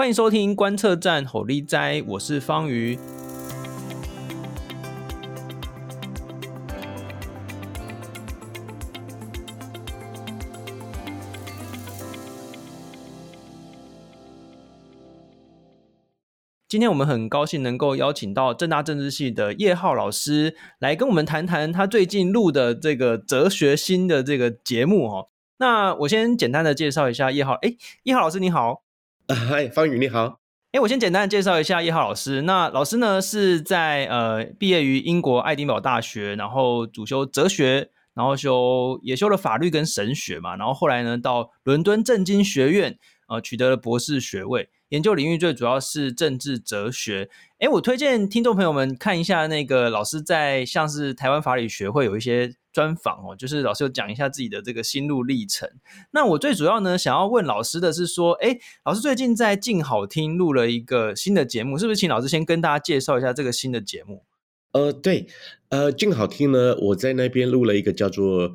欢迎收听观测站吼力斋，我是方瑜。今天我们很高兴能够邀请到政大政治系的叶浩老师来跟我们谈谈他最近录的这个哲学新的这个节目哦。那我先简单的介绍一下叶浩，哎，叶浩老师你好。嗨，方宇你好。哎，我先简单介绍一下叶浩老师。那老师呢是在呃毕业于英国爱丁堡大学，然后主修哲学，然后修也修了法律跟神学嘛，然后后来呢到伦敦政经学院呃取得了博士学位，研究领域最主要是政治哲学。哎，我推荐听众朋友们看一下那个老师在像是台湾法理学会有一些。专访哦，就是老师有讲一下自己的这个心路历程。那我最主要呢，想要问老师的是说，哎，老师最近在静好听录了一个新的节目，是不是请老师先跟大家介绍一下这个新的节目？呃，对，呃，静好听呢，我在那边录了一个叫做《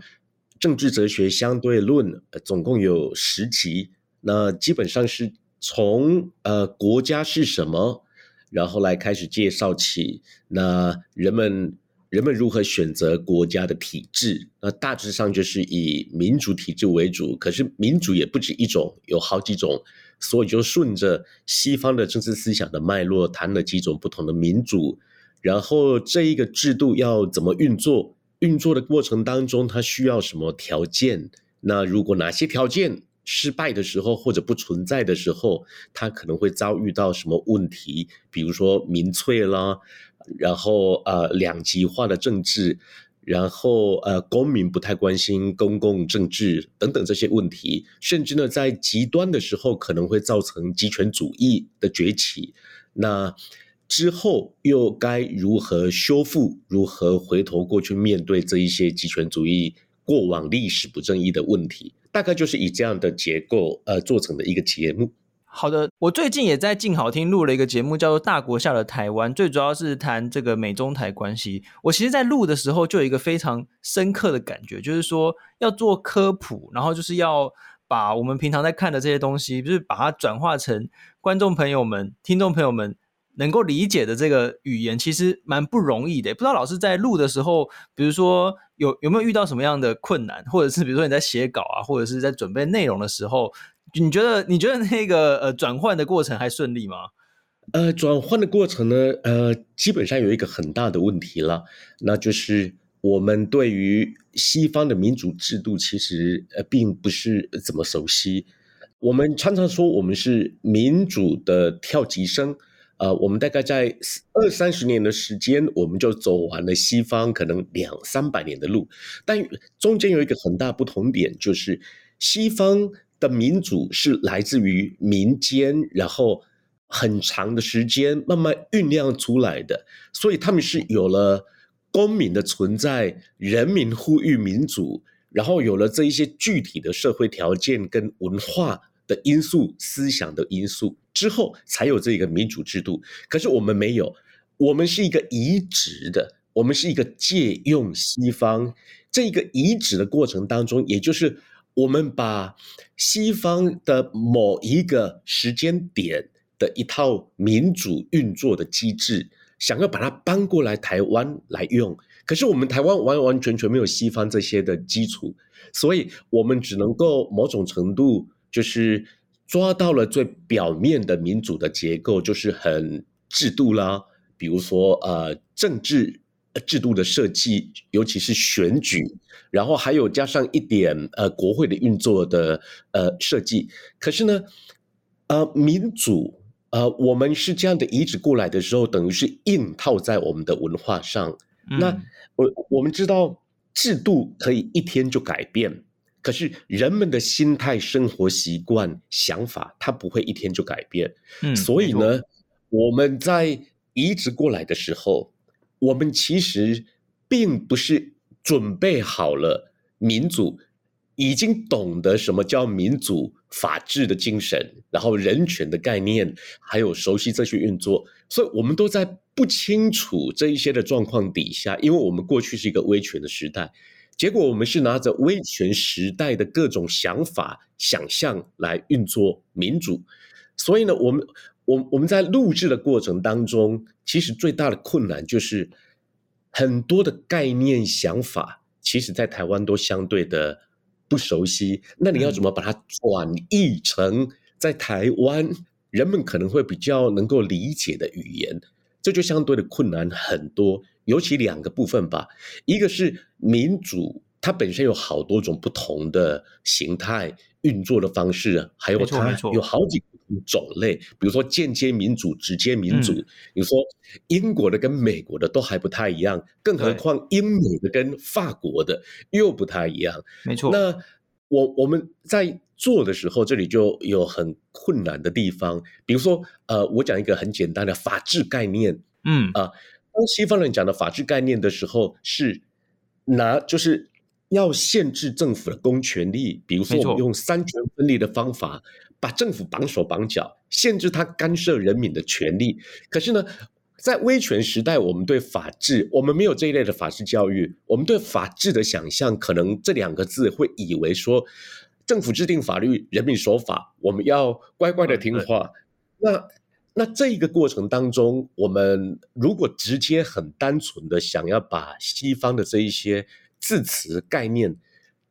政治哲学相对论》，呃，总共有十集。那基本上是从呃国家是什么，然后来开始介绍起，那人们。人们如何选择国家的体制？那大致上就是以民主体制为主。可是民主也不止一种，有好几种，所以就顺着西方的政治思想的脉络，谈了几种不同的民主。然后这一个制度要怎么运作？运作的过程当中，它需要什么条件？那如果哪些条件失败的时候，或者不存在的时候，它可能会遭遇到什么问题？比如说民粹啦。然后呃，两极化的政治，然后呃，公民不太关心公共政治等等这些问题，甚至呢，在极端的时候可能会造成极权主义的崛起。那之后又该如何修复？如何回头过去面对这一些极权主义过往历史不正义的问题？大概就是以这样的结构呃做成的一个节目。好的，我最近也在静好听录了一个节目，叫做《大国下的台湾》，最主要是谈这个美中台关系。我其实，在录的时候就有一个非常深刻的感觉，就是说要做科普，然后就是要把我们平常在看的这些东西，就是把它转化成观众朋友们、听众朋友们能够理解的这个语言，其实蛮不容易的。不知道老师在录的时候，比如说有有没有遇到什么样的困难，或者是比如说你在写稿啊，或者是在准备内容的时候。你觉得你觉得那个呃转换的过程还顺利吗？呃，转换的过程呢，呃，基本上有一个很大的问题了，那就是我们对于西方的民主制度其实呃并不是怎么熟悉。我们常常说我们是民主的跳级生，呃，我们大概在二三十年的时间，我们就走完了西方可能两三百年的路，但中间有一个很大不同点，就是西方。的民主是来自于民间，然后很长的时间慢慢酝酿出来的，所以他们是有了公民的存在，人民呼吁民主，然后有了这一些具体的社会条件跟文化的因素、思想的因素之后，才有这个民主制度。可是我们没有，我们是一个移植的，我们是一个借用西方这一个移植的过程当中，也就是。我们把西方的某一个时间点的一套民主运作的机制，想要把它搬过来台湾来用，可是我们台湾完完全全没有西方这些的基础，所以我们只能够某种程度就是抓到了最表面的民主的结构，就是很制度啦，比如说呃政治。制度的设计，尤其是选举，然后还有加上一点呃国会的运作的呃设计。可是呢，呃民主呃我们是这样的移植过来的时候，等于是硬套在我们的文化上。嗯、那我我们知道制度可以一天就改变，可是人们的心态、生活习惯、想法，它不会一天就改变。嗯，所以呢，我们在移植过来的时候。我们其实并不是准备好了民主，已经懂得什么叫民主、法治的精神，然后人权的概念，还有熟悉这些运作，所以我们都在不清楚这一些的状况底下，因为我们过去是一个威权的时代，结果我们是拿着威权时代的各种想法、想象来运作民主。所以呢，我们我我们在录制的过程当中，其实最大的困难就是很多的概念想法，其实在台湾都相对的不熟悉。那你要怎么把它转译成在台湾人们可能会比较能够理解的语言？这就相对的困难很多。尤其两个部分吧，一个是民主，它本身有好多种不同的形态。运作的方式，还有它有好几种类，比如说间接民主、直接民主。比如说英国的跟美国的都还不太一样，更何况英美的跟法国的又不太一样。没错。那我我们在做的时候，这里就有很困难的地方。比如说，呃，我讲一个很简单的法治概念。嗯啊，当西方人讲的法治概念的时候，是拿就是。要限制政府的公权力，比如说我们用三权分立的方法，把政府绑手绑脚，限制他干涉人民的权利。可是呢，在威权时代，我们对法治，我们没有这一类的法治教育，我们对法治的想象，可能这两个字会以为说，政府制定法律，人民守法，我们要乖乖的听话。那那这一个过程当中，我们如果直接很单纯的想要把西方的这一些。字词概念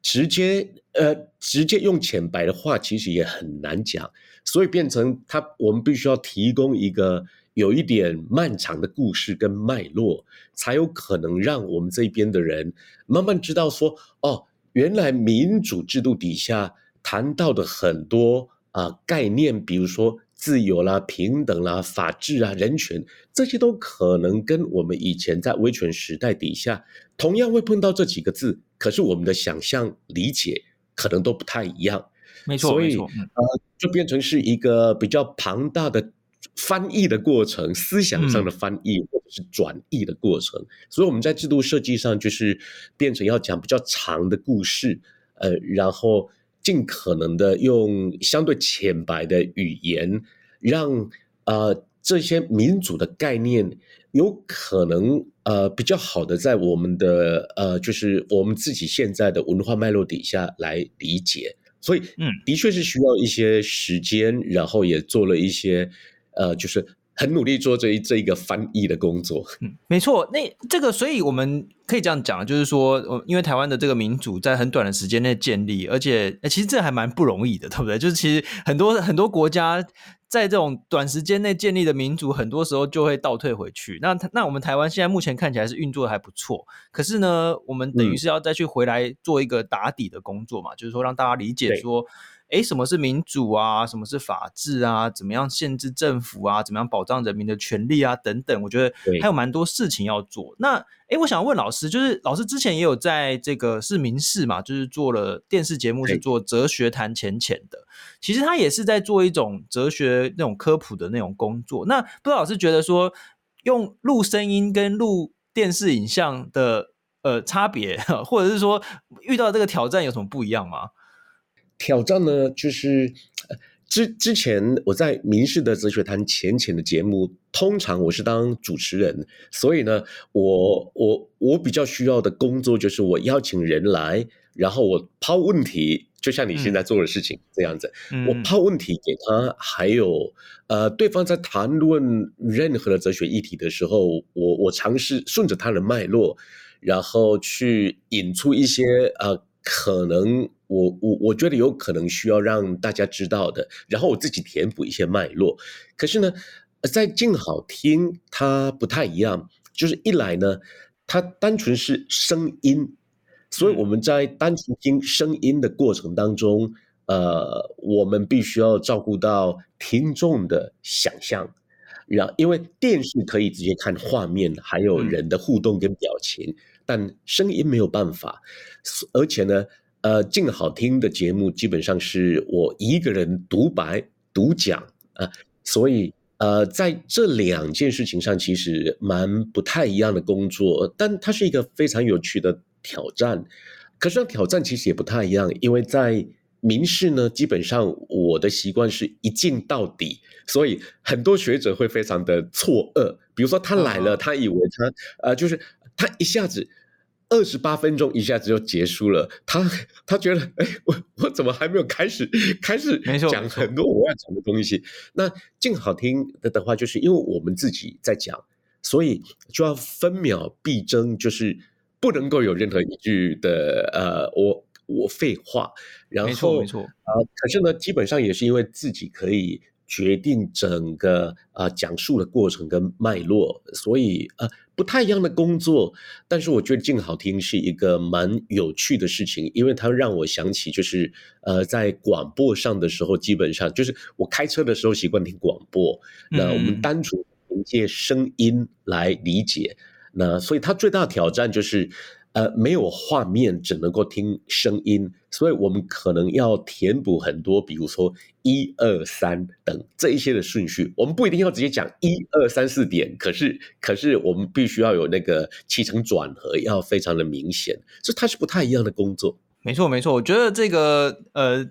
直接呃直接用浅白的话，其实也很难讲，所以变成他我们必须要提供一个有一点漫长的故事跟脉络，才有可能让我们这边的人慢慢知道说，哦，原来民主制度底下谈到的很多啊、概念，比如说。自由啦、平等啦、法治啊、人权，这些都可能跟我们以前在威权时代底下同样会碰到这几个字，可是我们的想象理解可能都不太一样。没错，所以，呃，就变成是一个比较庞大的翻译的过程，思想上的翻译或者是转译的过程。嗯。所以我们在制度设计上就是变成要讲比较长的故事，呃，然后。尽可能的用相对浅白的语言，让呃这些民主的概念有可能呃比较好的在我们的呃就是我们自己现在的文化脉络底下来理解，所以嗯的确是需要一些时间，然后也做了一些呃就是。很努力做这一这一个翻译的工作，嗯，没错。那这个，所以我们可以这样讲，就是说，因为台湾的这个民主在很短的时间内建立，而且其实这还蛮不容易的，对不对？就是其实很多很多国家在这种短时间内建立的民主，很多时候就会倒退回去。那那我们台湾现在目前看起来是运作的还不错，可是呢，我们等于是要再去回来做一个打底的工作嘛，嗯、就是说让大家理解说。诶，什么是民主啊？什么是法治啊？怎么样限制政府啊？怎么样保障人民的权利啊？等等，我觉得还有蛮多事情要做。那诶，我想问老师，就是老师之前也有在这个是民事嘛，就是做了电视节目，是做哲学谈浅浅的。其实他也是在做一种哲学那种科普的那种工作。那不知道老师觉得说，用录声音跟录电视影像的呃差别，或者是说遇到这个挑战有什么不一样吗？挑战呢，就是之之前我在民事的哲学谈浅浅的节目，通常我是当主持人，所以呢，我我我比较需要的工作就是我邀请人来，然后我抛问题，就像你现在做的事情这样子，嗯、我抛问题给他，还有呃，对方在谈论任何的哲学议题的时候，我我尝试顺着他的脉络，然后去引出一些呃。可能我我我觉得有可能需要让大家知道的，然后我自己填补一些脉络。可是呢，在静好听它不太一样，就是一来呢，它单纯是声音，所以我们在单纯听声音的过程当中，呃，我们必须要照顾到听众的想象，然后因为电视可以直接看画面，还有人的互动跟表情。但声音没有办法，而且呢，呃，静好听的节目基本上是我一个人独白独讲啊，呃，所以呃，在这两件事情上其实蛮不太一样的工作，但它是一个非常有趣的挑战。可是挑战其实也不太一样，因为在民事呢，基本上我的习惯是一镜到底，所以很多学者会非常的错愕，比如说他来了，他以为他呃就是。他一下子二十八分钟一下子就结束了，他他觉得，哎，我我怎么还没有开始开始讲很多我要讲的东西？那静好听的的话，就是因为我们自己在讲，所以就要分秒必争，就是不能够有任何一句的呃，我我废话。然后没错没错啊，可是呢，基本上也是因为自己可以。决定整个啊、呃、讲述的过程跟脉络，所以呃不太一样的工作，但是我觉得静好听是一个蛮有趣的事情，因为它让我想起就是呃在广播上的时候，基本上就是我开车的时候习惯听广播，那我们单纯凭借声音来理解，那所以它最大的挑战就是。呃，没有画面，只能够听声音，所以我们可能要填补很多，比如说一二三等这一些的顺序。我们不一定要直接讲一二三四点，可是可是我们必须要有那个起承转合，要非常的明显，所以它是不太一样的工作。没错没错，我觉得这个呃，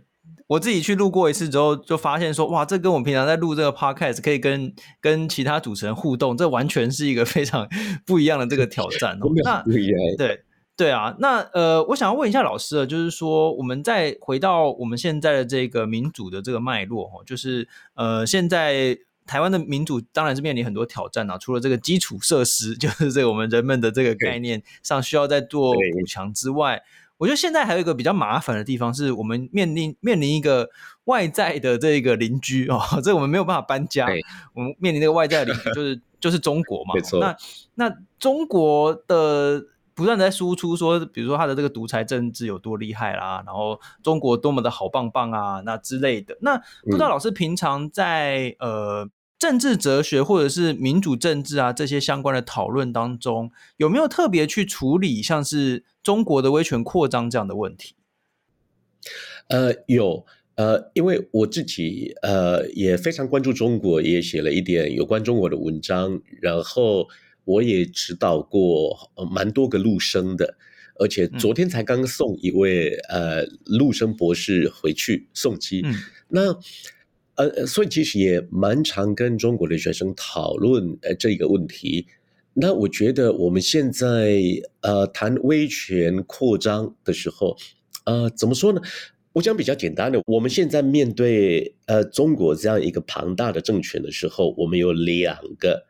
我自己去录过一次之后，就发现说，哇，这跟我们平常在录这个 podcast 可以跟跟其他主持人互动，这完全是一个非常不一样的这个挑战。那不一样，对。对啊，那呃，我想要问一下老师啊，就是说，我们再回到我们现在的这个民主的这个脉络哈，就是呃，现在台湾的民主当然是面临很多挑战啊，除了这个基础设施，就是这个我们人们的这个概念上需要再做补强之外，我觉得现在还有一个比较麻烦的地方，是我们面临面临一个外在的这个邻居哦，这我们没有办法搬家，我们面临那个外在的邻居就是 就是中国嘛，没错，那那中国的。不断在输出说，比如说他的这个独裁政治有多厉害啦，然后中国多么的好棒棒啊，那之类的。那不知道老师平常在呃政治哲学或者是民主政治啊这些相关的讨论当中，有没有特别去处理像是中国的威权扩张这样的问题？呃，有呃，因为我自己呃也非常关注中国，也写了一点有关中国的文章，然后。我也指导过蛮多个陆生的，而且昨天才刚送一位呃陆生博士回去送机。嗯、那呃，所以其实也蛮常跟中国的学生讨论呃这个问题。那我觉得我们现在呃谈威权扩张的时候，呃怎么说呢？我讲比较简单的，我们现在面对呃中国这样一个庞大的政权的时候，我们有两个。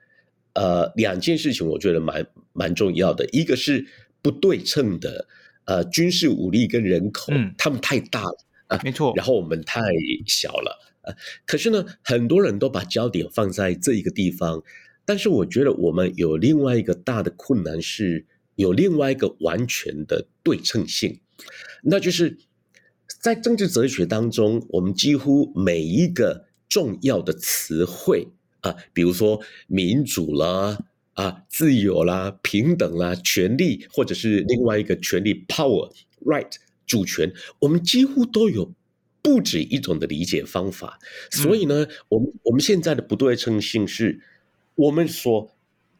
呃，两件事情我觉得蛮蛮重要的，一个是不对称的，呃，军事武力跟人口，嗯，他们太大了啊，没错，然后我们太小了，呃，可是呢，很多人都把焦点放在这一个地方，但是我觉得我们有另外一个大的困难是，有另外一个完全的对称性，那就是在政治哲学当中，我们几乎每一个重要的词汇。啊，比如说民主啦，啊，自由啦，平等啦，权利，或者是另外一个权利，power，right，主权，我们几乎都有不止一种的理解方法。所以呢，我们我们现在的不对称性是，我们所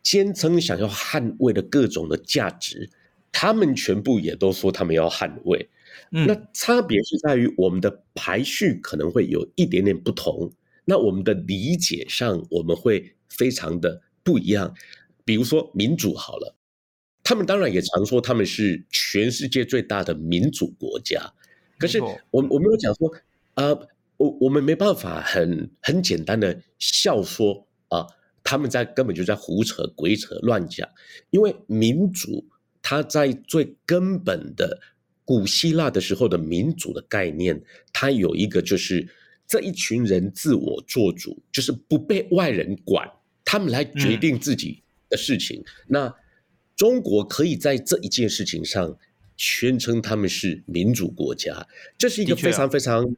坚称想要捍卫的各种的价值，他们全部也都说他们要捍卫。那差别是在于我们的排序可能会有一点点不同。那我们的理解上，我们会非常的不一样。比如说民主好了，他们当然也常说他们是全世界最大的民主国家。可是我我没有讲说啊，我、呃、我们没办法很很简单的笑说啊、呃，他们在根本就在胡扯鬼扯乱讲。因为民主，它在最根本的古希腊的时候的民主的概念，它有一个就是。这一群人自我做主，就是不被外人管，他们来决定自己的事情。嗯、那中国可以在这一件事情上宣称他们是民主国家，这是一个非常非常、啊、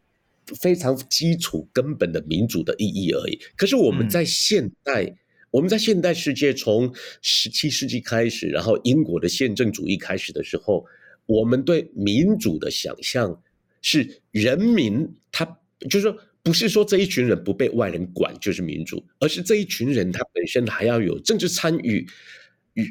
非常基础根本的民主的意义而已。可是我们在现代，嗯、我们在现代世界从十七世纪开始，然后英国的宪政主义开始的时候，我们对民主的想象是人民他。就是说，不是说这一群人不被外人管就是民主，而是这一群人他本身还要有政治参与，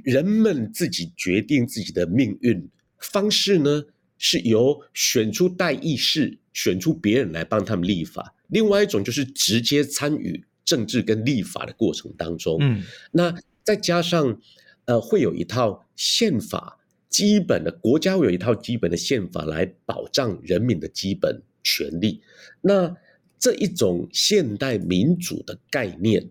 人们自己决定自己的命运方式呢，是由选出代议士，选出别人来帮他们立法。另外一种就是直接参与政治跟立法的过程当中，嗯，那再加上呃，会有一套宪法基本的国家会有一套基本的宪法来保障人民的基本权利。那这一种现代民主的概念，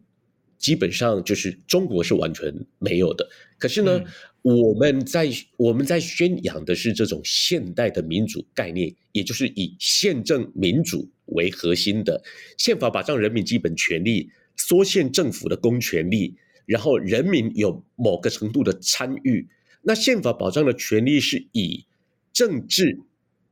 基本上就是中国是完全没有的。可是呢，嗯、我们在我们在宣扬的是这种现代的民主概念，也就是以宪政民主为核心的宪法保障人民基本权利，缩限政府的公权力，然后人民有某个程度的参与。那宪法保障的权利是以政治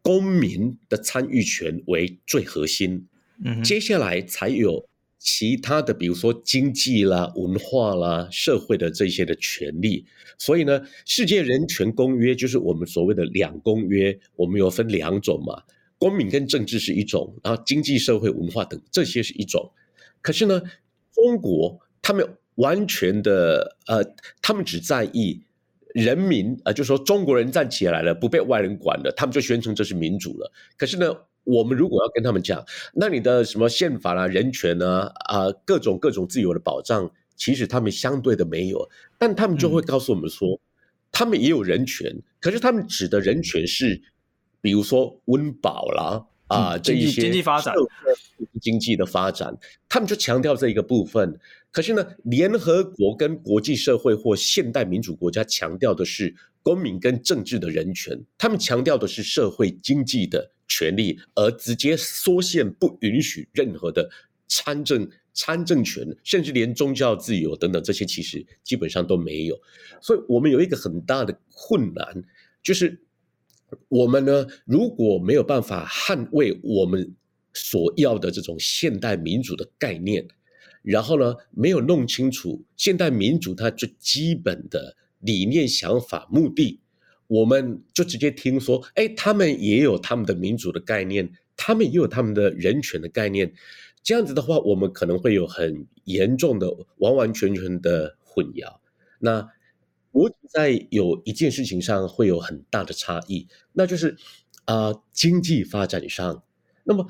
公民的参与权为最核心，嗯，接下来才有其他的，比如说经济啦、文化啦、社会的这些的权利。所以呢，世界人权公约就是我们所谓的两公约，我们有分两种嘛，公民跟政治是一种，然后经济社会文化等这些是一种。可是呢，中国他们完全的呃，他们只在意。人民啊，就说中国人站起来了，不被外人管了，他们就宣称这是民主了。可是呢，我们如果要跟他们讲，那你的什么宪法啊、人权啊、啊各种各种自由的保障，其实他们相对的没有。但他们就会告诉我们说，嗯、他们也有人权，可是他们指的人权是，比如说温饱啦啊、嗯、这一些经济发展、经济的发展，他们就强调这一个部分。可是呢，联合国跟国际社会或现代民主国家强调的是公民跟政治的人权，他们强调的是社会经济的权利，而直接缩限不允许任何的参政、参政权，甚至连宗教自由等等这些，其实基本上都没有。所以我们有一个很大的困难，就是我们呢，如果没有办法捍卫我们所要的这种现代民主的概念。然后呢，没有弄清楚现代民主它最基本的理念、想法、目的，我们就直接听说，哎，他们也有他们的民主的概念，他们也有他们的人权的概念。这样子的话，我们可能会有很严重的、完完全全的混淆。那我在有一件事情上会有很大的差异，那就是啊、经济发展上，那么。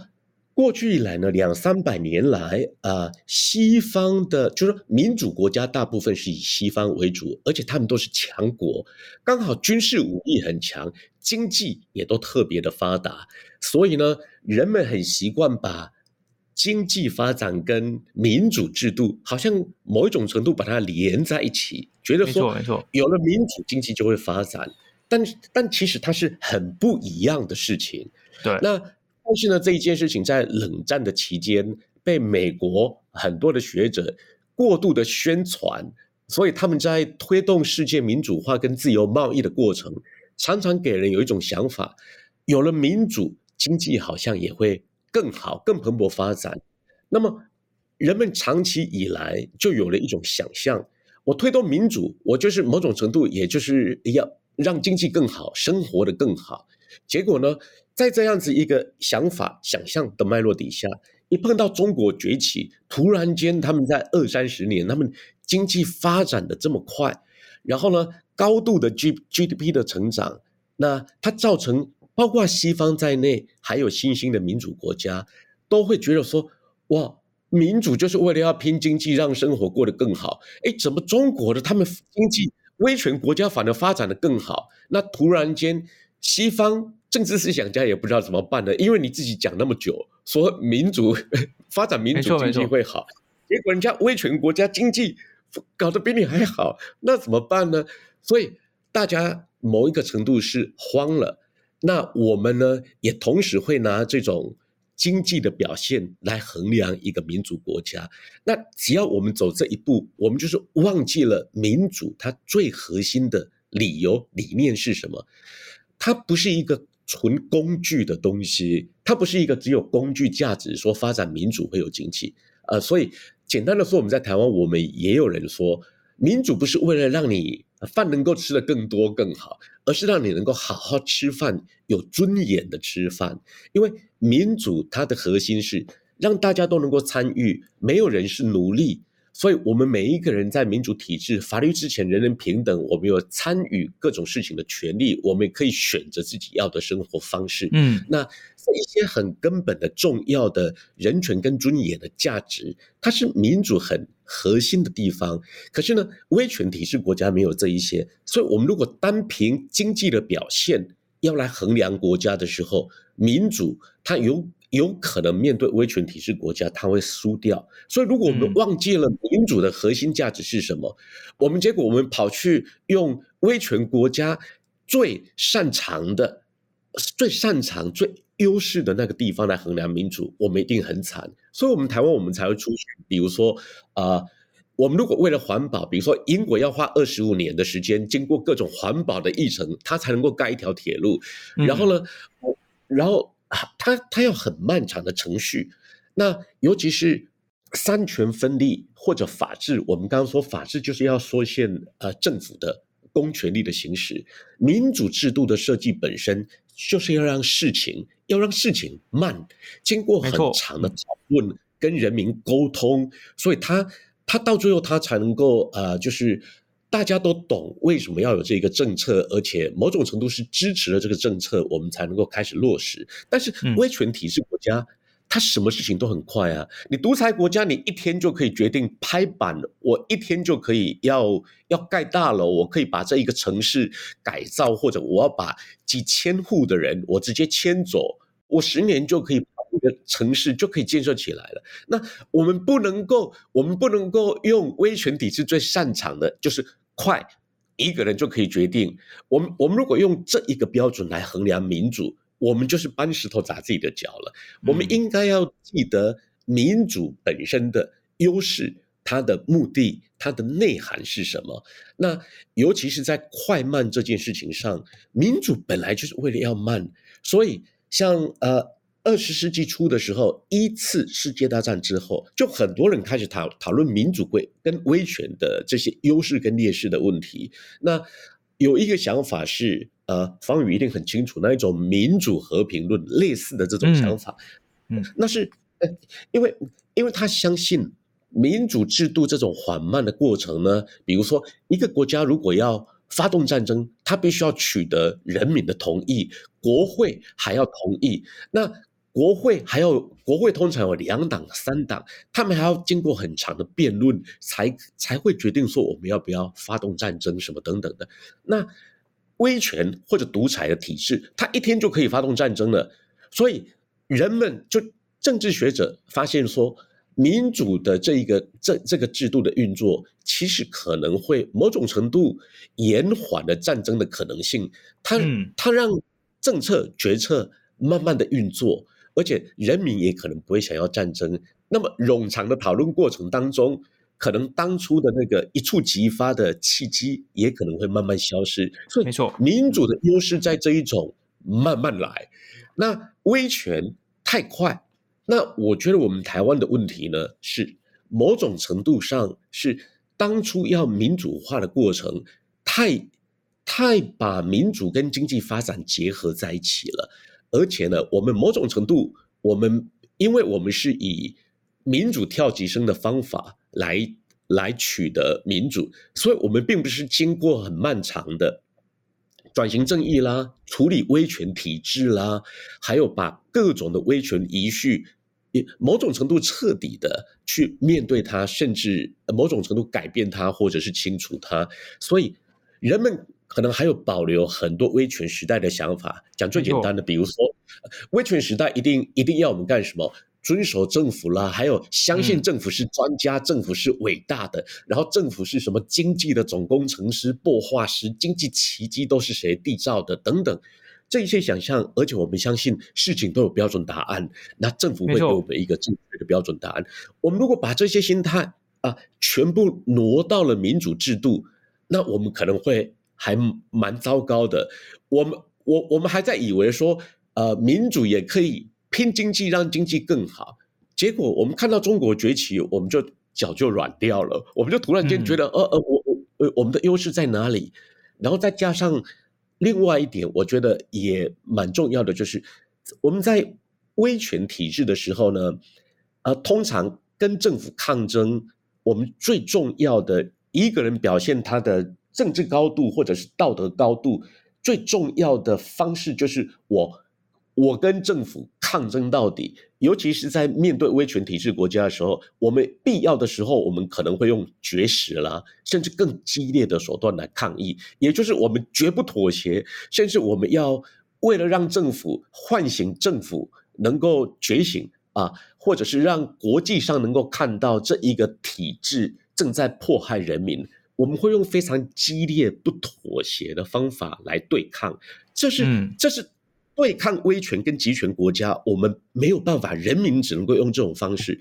过去以来呢，两三百年来啊、西方的，就是民主国家，大部分是以西方为主，而且他们都是强国，刚好军事武力很强，经济也都特别的发达，所以呢，人们很习惯把经济发展跟民主制度，好像某一种程度把它连在一起，觉得说，没错，有了民主，经济就会发展，但但其实它是很不一样的事情，对，那。但是呢，这一件事情在冷战的期间被美国很多的学者过度的宣传，所以他们在推动世界民主化跟自由贸易的过程，常常给人有一种想法：有了民主，经济好像也会更好、更蓬勃发展。那么，人们长期以来就有了一种想象：我推动民主，我就是某种程度，也就是要让经济更好，生活得更好。结果呢，在这样子一个想法、想象的脉络底下，一碰到中国崛起，突然间他们在二三十年，他们经济发展的这么快，然后呢，高度的 G GDP 的成长，那它造成包括西方在内，还有新兴的民主国家，都会觉得说，哇，民主就是为了要拼经济，让生活过得更好。哎，怎么中国的他们经济威权国家反而发展的更好？那突然间。西方政治思想家也不知道怎么办呢？因为你自己讲那么久，说民主 发展民主经济会好，结果人家威权国家经济搞得比你还好，那怎么办呢？所以大家某一个程度是慌了。那我们呢，也同时会拿这种经济的表现来衡量一个民主国家。那只要我们走这一步，我们就是忘记了民主它最核心的理由理念是什么。它不是一个纯工具的东西，它不是一个只有工具价值，说发展民主会有经济，呃，所以简单的说，我们在台湾，我们也有人说，民主不是为了让你饭能够吃得更多更好，而是让你能够好好吃饭，有尊严的吃饭。因为民主它的核心是让大家都能够参与，没有人是奴隶，所以，我们每一个人在民主体制、法律之前人人平等，我们有参与各种事情的权利，我们也可以选择自己要的生活方式。嗯，那一些很根本的、重要的人权跟尊严的价值，它是民主很核心的地方。可是呢，威权体制国家没有这一些，所以我们如果单凭经济的表现要来衡量国家的时候，民主它有。有可能面对威权体制国家，他会输掉。所以，如果我们忘记了民主的核心价值是什么，嗯、我们结果我们跑去用威权国家最擅长的、最擅长、最优势的那个地方来衡量民主，我们一定很惨。所以，我们台湾我们才会出现，比如说啊、呃，我们如果为了环保，比如说英国要花二十五年的时间，经过各种环保的议程，它才能够盖一条铁路。然后呢，嗯、然后。它它要很漫长的程序，那尤其是三权分立或者法治，我们刚刚说法治就是要说现呃政府的公权力的行使，民主制度的设计本身就是要让事情要让事情慢，经过很长的讨论跟人民沟通，所以它它到最后它才能够呃就是。大家都懂为什么要有这个政策，而且某种程度是支持了这个政策，我们才能够开始落实。但是威权体制国家，它什么事情都很快啊！你独裁国家，你一天就可以决定拍板，我一天就可以要要盖大楼，我可以把这一个城市改造，或者我要把几千户的人我直接迁走，我十年就可以。一个城市就可以建设起来了。那我们不能够，我们不能够用威权体制最擅长的，就是快，一个人就可以决定。我们我们如果用这一个标准来衡量民主，我们就是搬石头砸自己的脚了。我们应该要记得民主本身的优势，它的目的，它的内涵是什么？那尤其是在快慢这件事情上，民主本来就是为了要慢，所以像呃。二十世纪初的时候，一次世界大战之后，就很多人开始讨讨论民主贵跟威权的这些优势跟劣势的问题。那有一个想法是，呃，方宇一定很清楚，那一种民主和平论类似的这种想法，嗯，那是呃，因为因为他相信民主制度这种缓慢的过程呢，比如说一个国家如果要发动战争，他必须要取得人民的同意，国会还要同意，那。国会还有国会通常有两党三党，他们还要经过很长的辩论，才才会决定说我们要不要发动战争什么等等的。那威权或者独裁的体制，他一天就可以发动战争了。所以人们就政治学者发现说，民主的这一个这这个制度的运作，其实可能会某种程度延缓了战争的可能性。它它让政策决策慢慢的运作。而且人民也可能不会想要战争，那么冗长的讨论过程当中，可能当初的那个一触即发的契机也可能会慢慢消失。所以，没错，民主的优势在这一种慢慢来。那威权太快，那我觉得我们台湾的问题呢，是某种程度上是当初要民主化的过程太太把民主跟经济发展结合在一起了。而且呢，我们某种程度，我们因为我们是以民主跳级生的方法来来取得民主，所以我们并不是经过很漫长的转型正义啦，处理威权体制啦，还有把各种的威权遗绪，某种程度彻底的去面对它，甚至某种程度改变它，或者是清除它，所以人们。可能还有保留很多威权时代的想法。讲最简单的，比如说，威权时代一定一定要我们干什么？遵守政府啦，还有相信政府是专家，嗯、政府是伟大的，然后政府是什么经济的总工程师、擘画师，经济奇迹都是谁缔造的等等，这一些想象。而且我们相信事情都有标准答案，那政府会给我们一个正确的标准答案。我们如果把这些心态啊全部挪到了民主制度，那我们可能会。还蛮糟糕的，我们我我们还在以为说，呃，民主也可以拼经济，让经济更好。结果我们看到中国崛起，我们就脚就软掉了，我们就突然间觉得，呃呃，我我我们的优势在哪里？然后再加上另外一点，我觉得也蛮重要的，就是我们在威权体制的时候呢，呃，通常跟政府抗争，我们最重要的一个人表现他的政治高度或者是道德高度，最重要的方式就是我我跟政府抗争到底。尤其是在面对威权体制国家的时候，我们必要的时候，我们可能会用绝食啦，甚至更激烈的手段来抗议。也就是我们绝不妥协，甚至我们要为了让政府唤醒政府能够觉醒啊，或者是让国际上能够看到这一个体制正在迫害人民，我们会用非常激烈不妥协的方法来对抗。这是，嗯、这是。对抗威权跟集权国家，我们没有办法，人民只能够用这种方式。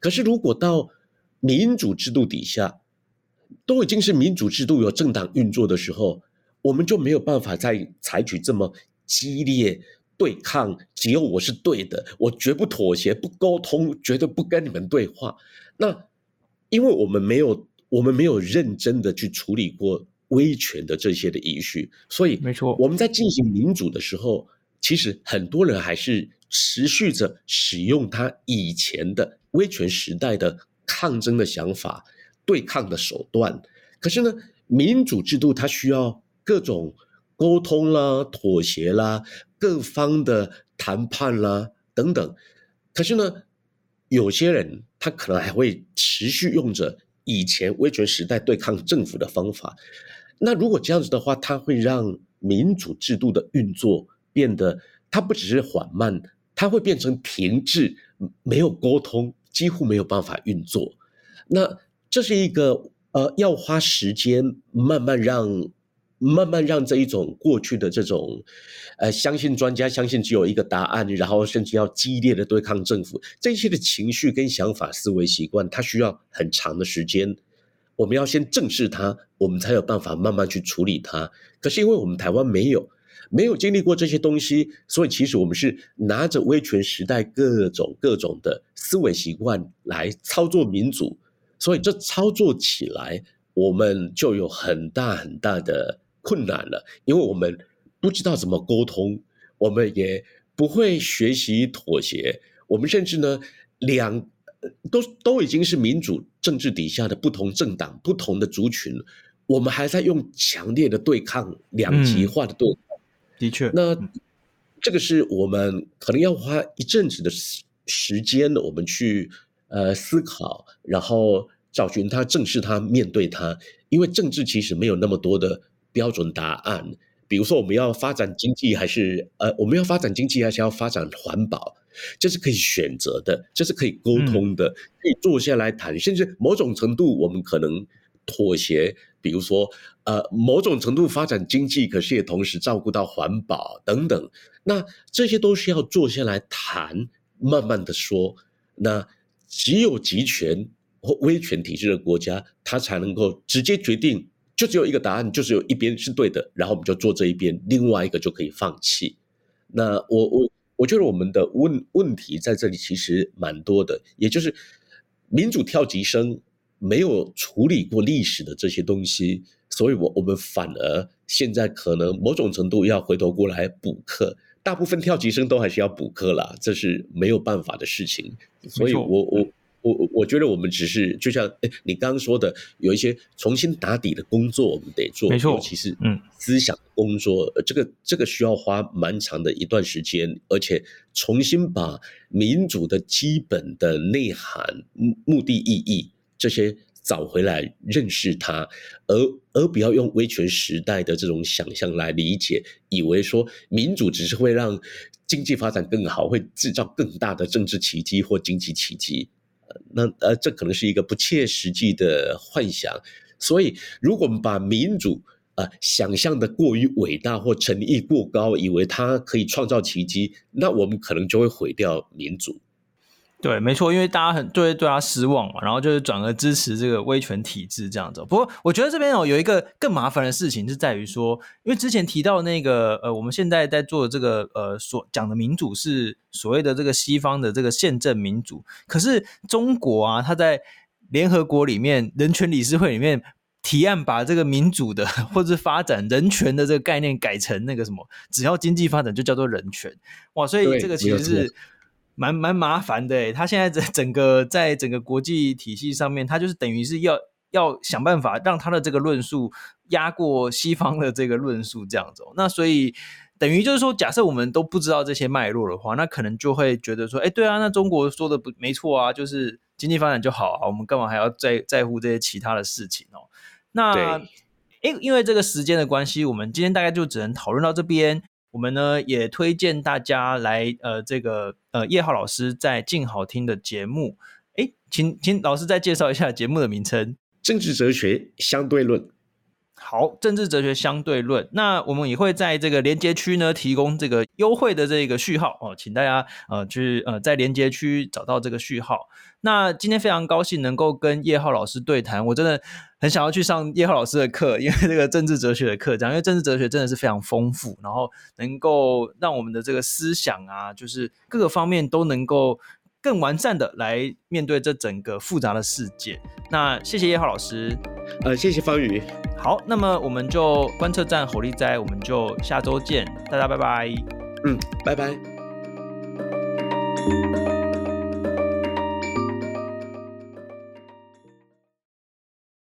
可是，如果到民主制度底下，都已经是民主制度有政党运作的时候，我们就没有办法再采取这么激烈对抗。只有我是对的，我绝不妥协，不沟通，绝对不跟你们对话。那因为我们没有，我们没有认真的去处理过威权的这些的遗绪，所以没错，我们在进行民主的时候。其实很多人还是持续着使用他以前的威权时代的抗争的想法、对抗的手段。可是呢，民主制度它需要各种沟通啦、妥协啦、各方的谈判啦等等。可是呢，有些人他可能还会持续用着以前威权时代对抗政府的方法。那如果这样子的话，它会让民主制度的运作。变得它不只是缓慢，它会变成停滞，没有沟通，几乎没有办法运作。那这是一个呃，要花时间慢慢让慢慢让这一种过去的这种呃，相信专家，相信只有一个答案，然后甚至要激烈的对抗政府，这些的情绪跟想法、思维习惯，它需要很长的时间。我们要先正视它，我们才有办法慢慢去处理它。可是因为我们台湾没有。没有经历过这些东西，所以其实我们是拿着威权时代各种各种的思维习惯来操作民主，所以这操作起来我们就有很大很大的困难了，因为我们不知道怎么沟通，我们也不会学习妥协，我们甚至呢两都都已经是民主政治底下的不同政党、不同的族群，我们还在用强烈的对抗、两极化的对抗。嗯的确，那这个是我们可能要花一阵子的时时间，我们去呃思考，然后找寻它、正视它、面对它。因为政治其实没有那么多的标准答案。比如说，我们要发展经济，还是呃，我们要发展经济，还是要发展环保，这是可以选择的，这是可以沟通的，可以坐下来谈，甚至某种程度，我们可能妥协。比如说，呃，某种程度发展经济，可是也同时照顾到环保等等，那这些都是要坐下来谈，慢慢的说。那只有集权或威权体制的国家，它才能够直接决定，就只有一个答案，就只有一边是对的，然后我们就做这一边，另外一个就可以放弃。那我我我觉得我们的问问题在这里其实蛮多的，也就是民主跳级生。没有处理过历史的这些东西，所以我我们反而现在可能某种程度要回头过来补课。大部分跳级生都还是要补课啦，这是没有办法的事情。所以我我我我觉得我们只是就像诶你刚刚说的，有一些重新打底的工作我们得做，没错，尤其是嗯思想工作，嗯、这个这个需要花蛮长的一段时间，而且重新把民主的基本的内涵、目的意义。这些找回来认识它，而而不要用威权时代的这种想象来理解，以为说民主只是会让经济发展更好，会制造更大的政治奇迹或经济奇迹。那呃，这可能是一个不切实际的幻想。所以，如果我们把民主啊、想象的过于伟大或诚意过高，以为它可以创造奇迹，那我们可能就会毁掉民主。对，没错，因为大家很对对他失望嘛，然后就是转而支持这个威权体制这样子。不过，我觉得这边哦有一个更麻烦的事情是在于说，因为之前提到那个呃，我们现在在做的这个呃所讲的民主是所谓的这个西方的这个宪政民主，可是中国啊，它在联合国里面人权理事会里面提案把这个民主的或者是发展人权的这个概念改成那个什么，只要经济发展就叫做人权哇，所以这个其实是。蛮蛮麻烦的。他现在整整个在整个国际体系上面，他就是等于是要要想办法让他的这个论述压过西方的这个论述，这样子。那所以等于就是说，假设我们都不知道这些脉络的话，那可能就会觉得说，哎，对啊，那中国说的不没错啊，就是经济发展就好啊，我们干嘛还要在在乎这些其他的事情哦？那。因因为这个时间的关系，我们今天大概就只能讨论到这边。我们呢也推荐大家来呃这个呃叶浩老师在静好听的节目。诶，请请老师再介绍一下节目的名称：政治哲学相对论。好，政治哲学相对论。那我们也会在这个连接区呢提供这个优惠的这个序号哦，请大家呃去呃在连接区找到这个序号。那今天非常高兴能够跟叶浩老师对谈，我真的很想要去上叶浩老师的课，因为这个政治哲学的课，这样，因为政治哲学真的是非常丰富，然后能够让我们的这个思想啊，就是各个方面都能够更完善的来面对这整个复杂的世界。那谢谢叶浩老师，呃，谢谢方宇。好，那么我们就观测站火力斋，我们就下周见，大家拜拜。嗯，拜拜。